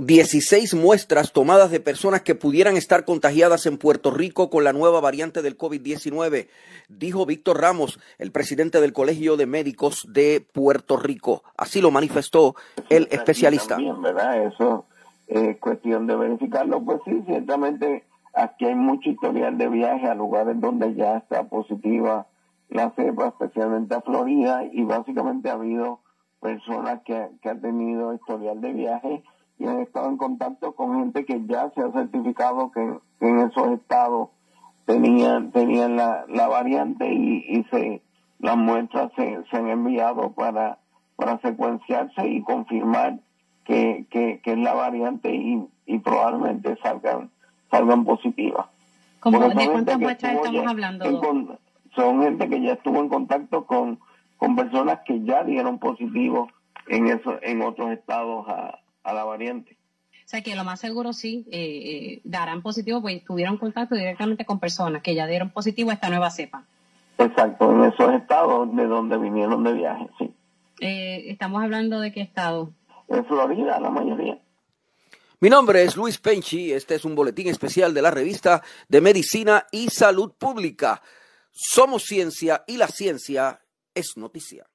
16 muestras tomadas de personas que pudieran estar contagiadas en Puerto Rico con la nueva variante del COVID-19, dijo Víctor Ramos, el presidente del Colegio de Médicos de Puerto Rico. Así lo manifestó el especialista. También, ¿verdad? Eso es cuestión de verificarlo. Pues sí, ciertamente aquí hay mucho historial de viaje a lugares donde ya está positiva la cepa, especialmente a Florida, y básicamente ha habido personas que, que han tenido historial de viaje y han estado en contacto con gente que ya se ha certificado que, en esos estados tenían tenían la, la variante y, y se las muestras se, se han enviado para para secuenciarse y confirmar que, que, que es la variante y, y probablemente salgan salgan positivas. ¿De cuántas muestras estamos hablando? son gente que ya estuvo en contacto con, con personas que ya dieron positivo en eso, en otros estados a, a la variante. O sea que lo más seguro sí eh, eh, darán positivo, pues tuvieron contacto directamente con personas que ya dieron positivo a esta nueva cepa. Exacto, en esos estados de donde vinieron de viaje, sí. Eh, estamos hablando de qué estado? En Florida, la mayoría. Mi nombre es Luis Penchi, este es un boletín especial de la revista de Medicina y Salud Pública. Somos ciencia y la ciencia es noticia.